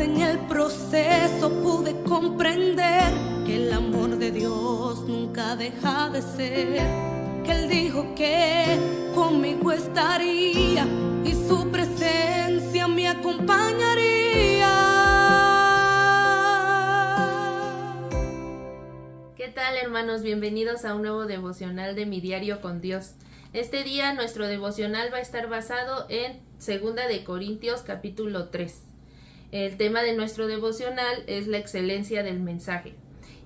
en el proceso pude comprender que el amor de Dios nunca deja de ser. Que Él dijo que conmigo estaría y su presencia me acompañaría. ¿Qué tal hermanos? Bienvenidos a un nuevo devocional de mi diario con Dios. Este día nuestro devocional va a estar basado en Segunda de Corintios capítulo 3. El tema de nuestro devocional es la excelencia del mensaje.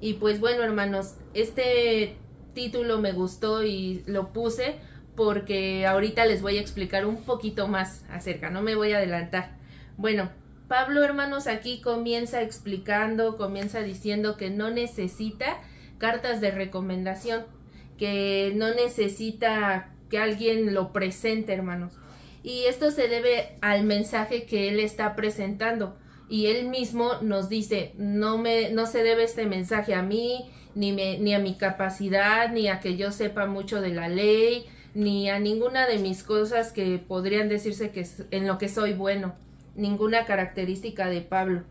Y pues bueno, hermanos, este título me gustó y lo puse porque ahorita les voy a explicar un poquito más acerca, no me voy a adelantar. Bueno, Pablo, hermanos, aquí comienza explicando, comienza diciendo que no necesita cartas de recomendación, que no necesita que alguien lo presente, hermanos. Y esto se debe al mensaje que él está presentando. Y él mismo nos dice, no, me, no se debe este mensaje a mí, ni, me, ni a mi capacidad, ni a que yo sepa mucho de la ley, ni a ninguna de mis cosas que podrían decirse que en lo que soy bueno, ninguna característica de Pablo.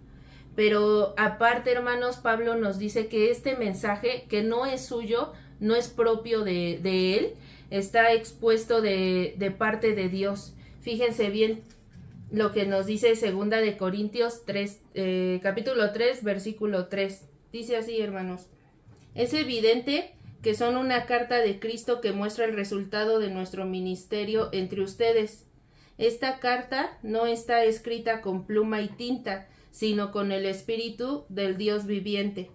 Pero aparte, hermanos, Pablo nos dice que este mensaje, que no es suyo, no es propio de, de él, está expuesto de, de parte de Dios. Fíjense bien lo que nos dice segunda de Corintios 3, eh, capítulo 3, versículo 3. Dice así, hermanos. Es evidente que son una carta de Cristo que muestra el resultado de nuestro ministerio entre ustedes. Esta carta no está escrita con pluma y tinta, sino con el espíritu del Dios viviente.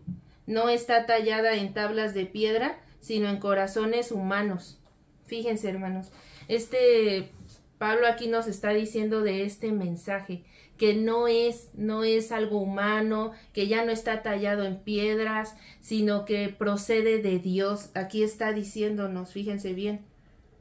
No está tallada en tablas de piedra, sino en corazones humanos. Fíjense, hermanos, este Pablo aquí nos está diciendo de este mensaje que no es no es algo humano, que ya no está tallado en piedras, sino que procede de Dios. Aquí está diciéndonos, fíjense bien,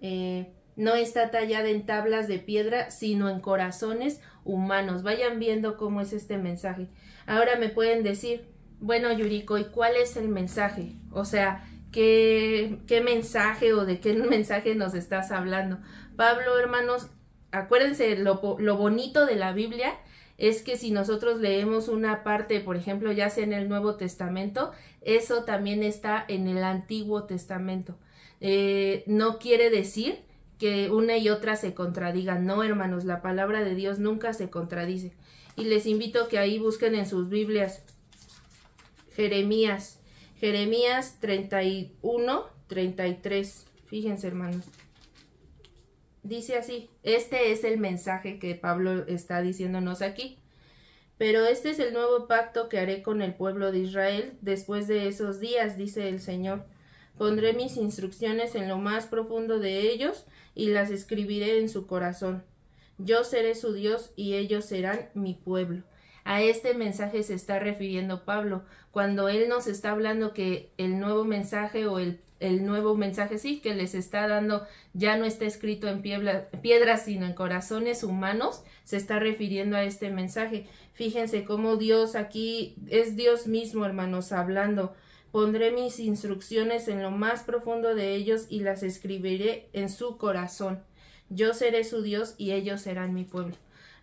eh, no está tallada en tablas de piedra, sino en corazones humanos. Vayan viendo cómo es este mensaje. Ahora me pueden decir, bueno, Yuriko, ¿y cuál es el mensaje? O sea, ¿qué, mensaje o de qué mensaje nos estás hablando? Pablo, hermanos, acuérdense, lo, lo bonito de la Biblia es que si nosotros leemos una parte, por ejemplo, ya sea en el Nuevo Testamento, eso también está en el Antiguo Testamento. Eh, no quiere decir que una y otra se contradigan. No, hermanos, la palabra de Dios nunca se contradice. Y les invito a que ahí busquen en sus Biblias Jeremías, Jeremías 31, 33. Fíjense, hermanos. Dice así, este es el mensaje que Pablo está diciéndonos aquí. Pero este es el nuevo pacto que haré con el pueblo de Israel después de esos días, dice el Señor. Pondré mis instrucciones en lo más profundo de ellos y las escribiré en su corazón. Yo seré su Dios y ellos serán mi pueblo. A este mensaje se está refiriendo Pablo, cuando él nos está hablando que el nuevo mensaje o el, el nuevo mensaje sí que les está dando ya no está escrito en piedras sino en corazones humanos, se está refiriendo a este mensaje. Fíjense cómo Dios aquí es Dios mismo, hermanos, hablando Pondré mis instrucciones en lo más profundo de ellos y las escribiré en su corazón. Yo seré su Dios y ellos serán mi pueblo.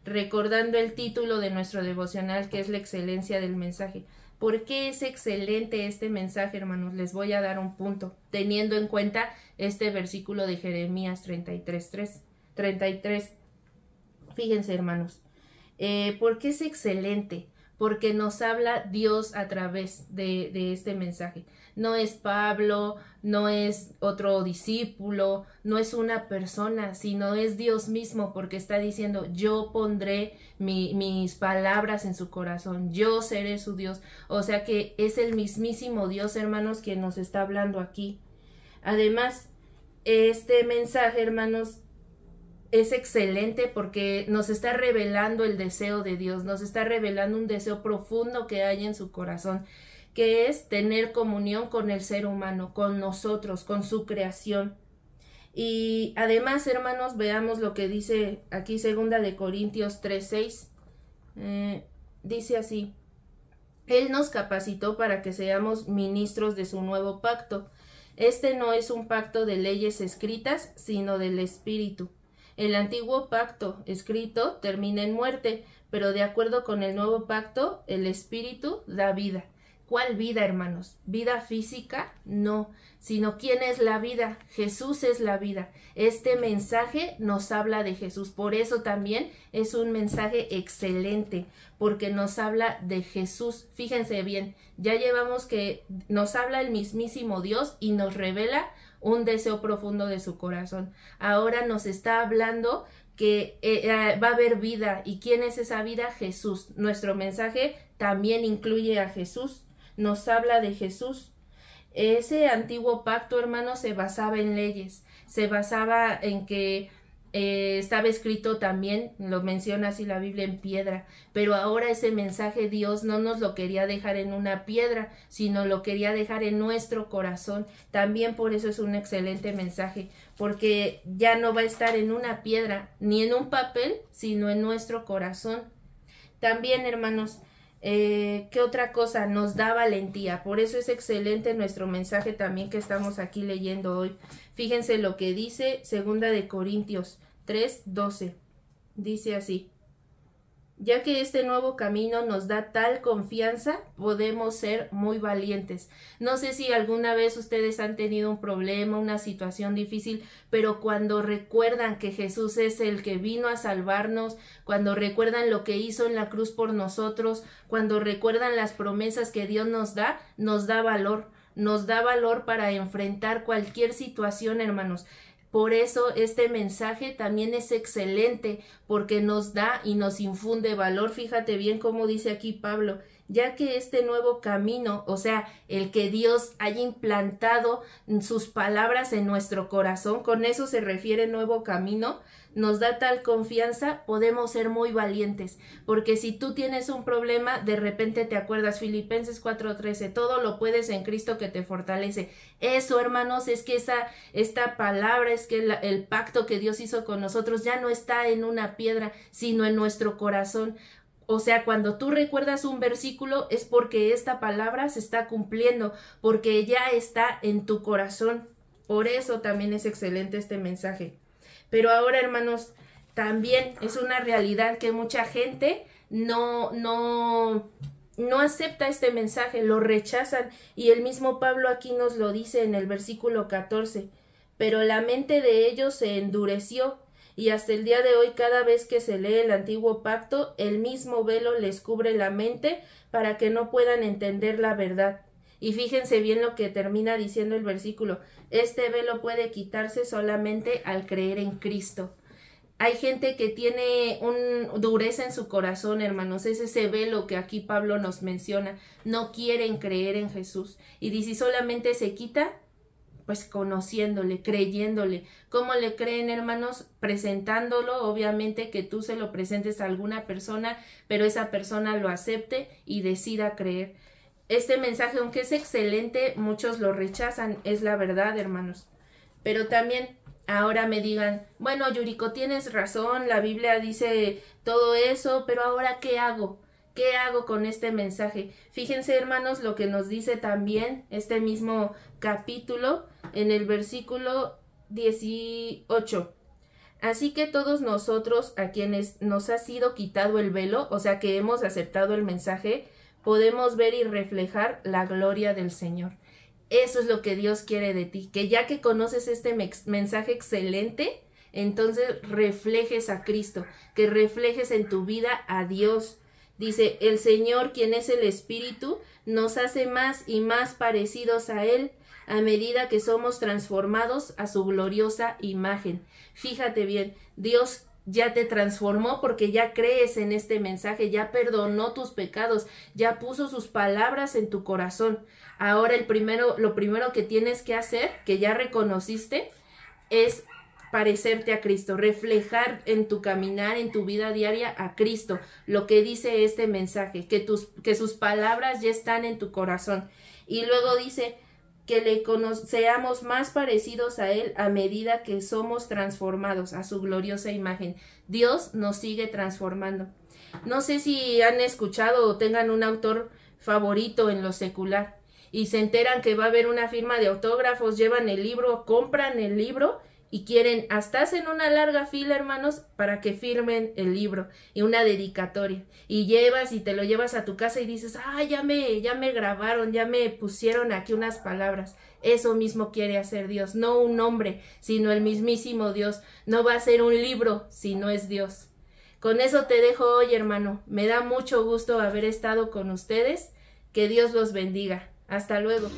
Recordando el título de nuestro devocional que es la excelencia del mensaje. ¿Por qué es excelente este mensaje, hermanos? Les voy a dar un punto, teniendo en cuenta este versículo de Jeremías 33.3. 33. Fíjense, hermanos. Eh, ¿Por qué es excelente? Porque nos habla Dios a través de, este mensaje. No es Pablo, no es otro discípulo, no es una persona, sino es Dios mismo, porque está diciendo, yo pondré mis palabras en su corazón, yo seré su Dios. O sea que es el mismísimo Dios, hermanos, quien nos está hablando aquí. Además, este mensaje, hermanos, es excelente porque nos está revelando el deseo de Dios, nos está revelando un deseo profundo que hay en su corazón, que es tener comunión con el ser humano, con nosotros, con su creación. Y además, hermanos, veamos lo que dice aquí segunda de Corintios 3:6. Eh, dice así: Él nos capacitó para que seamos ministros de su nuevo pacto. Este no es un pacto de leyes escritas, sino del Espíritu El antiguo pacto escrito termina en muerte, pero de acuerdo con el nuevo pacto, el Espíritu da vida. ¿Cuál vida, hermanos? ¿Vida física? No, sino ¿quién es la vida? Jesús es la vida. Este mensaje nos habla de Jesús. Por eso también es un mensaje excelente, porque nos habla de Jesús. Fíjense bien, ya llevamos que nos habla el mismísimo Dios y nos revela un deseo profundo de su corazón. Ahora nos está hablando que eh, eh, va a haber vida. ¿Y quién es esa vida? Jesús. Nuestro mensaje también incluye a Jesús nos habla de Jesús. Ese antiguo pacto, hermano, se basaba en leyes, se basaba en que eh, estaba escrito también, lo menciona así la Biblia en piedra, pero ahora ese mensaje Dios no nos lo quería dejar en una piedra, sino lo quería dejar en nuestro corazón. También por eso es un excelente mensaje, porque ya no va a estar en una piedra, ni en un papel, sino en nuestro corazón. También, hermanos, eh, ¿Qué otra cosa? Nos da valentía. Por eso es excelente nuestro mensaje también que estamos aquí leyendo hoy. Fíjense lo que dice Segunda de Corintios 3, 12. Dice así ya que este nuevo camino nos da tal confianza, podemos ser muy valientes. No sé si alguna vez ustedes han tenido un problema, una situación difícil, pero cuando recuerdan que Jesús es el que vino a salvarnos, cuando recuerdan lo que hizo en la cruz por nosotros, cuando recuerdan las promesas que Dios nos da, nos da valor, nos da valor para enfrentar cualquier situación, hermanos. Por eso este mensaje también es excelente porque nos da y nos infunde valor. Fíjate bien cómo dice aquí Pablo, ya que este nuevo camino, o sea, el que Dios haya implantado sus palabras en nuestro corazón, con eso se refiere nuevo camino, nos da tal confianza, podemos ser muy valientes, porque si tú tienes un problema, de repente te acuerdas Filipenses 4:13, todo lo puedes en Cristo que te fortalece. Eso, hermanos, es que esa esta palabra es que el pacto que Dios hizo con nosotros ya no está en una piedra, sino en nuestro corazón. O sea, cuando tú recuerdas un versículo es porque esta palabra se está cumpliendo, porque ya está en tu corazón. Por eso también es excelente este mensaje. Pero ahora, hermanos, también es una realidad que mucha gente no, no, no acepta este mensaje, lo rechazan. Y el mismo Pablo aquí nos lo dice en el versículo 14. Pero la mente de ellos se endureció y hasta el día de hoy cada vez que se lee el antiguo pacto, el mismo velo les cubre la mente para que no puedan entender la verdad. Y fíjense bien lo que termina diciendo el versículo. Este velo puede quitarse solamente al creer en Cristo. Hay gente que tiene un dureza en su corazón, hermanos. Es ese velo que aquí Pablo nos menciona. No quieren creer en Jesús. Y dice, solamente se quita, pues conociéndole, creyéndole. ¿Cómo le creen, hermanos? Presentándolo, obviamente que tú se lo presentes a alguna persona, pero esa persona lo acepte y decida creer este mensaje, aunque es excelente, muchos lo rechazan, es la verdad, hermanos. Pero también ahora me digan, bueno, Yuriko, tienes razón, la Biblia dice todo eso, pero ahora ¿qué hago? ¿Qué hago con este mensaje? Fíjense, hermanos, lo que nos dice también este mismo capítulo en el versículo 18. Así que todos nosotros a quienes nos ha sido quitado el velo, o sea que hemos aceptado el mensaje, podemos ver y reflejar la gloria del Señor. Eso es lo que Dios quiere de ti, que ya que conoces este mensaje excelente, entonces reflejes a Cristo, que reflejes en tu vida a Dios. Dice, el Señor, quien es el Espíritu, nos hace más y más parecidos a Él a medida que somos transformados a su gloriosa imagen. Fíjate bien, Dios ya te transformó porque ya crees en este mensaje, ya perdonó tus pecados, ya puso sus palabras en tu corazón. Ahora el primero, lo primero que tienes que hacer, que ya reconociste, es parecerte a Cristo, reflejar en tu caminar, en tu vida diaria a Cristo, lo que dice este mensaje, que tus, que sus palabras ya están en tu corazón. Y luego dice, que le seamos más parecidos a Él a medida que somos transformados a su gloriosa imagen. Dios nos sigue transformando. No sé si han escuchado o tengan un autor favorito en lo secular y se enteran que va a haber una firma de autógrafos, llevan el libro, compran el libro y quieren, hasta hacen una larga fila, hermanos, para que firmen el libro y una dedicatoria. Y llevas y te lo llevas a tu casa y dices, ah, ya me, ya me grabaron, ya me pusieron aquí unas palabras. Eso mismo quiere hacer Dios, no un hombre, sino el mismísimo Dios. No va a ser un libro si no es Dios. Con eso te dejo hoy, hermano. Me da mucho gusto haber estado con ustedes. Que Dios los bendiga. Hasta luego.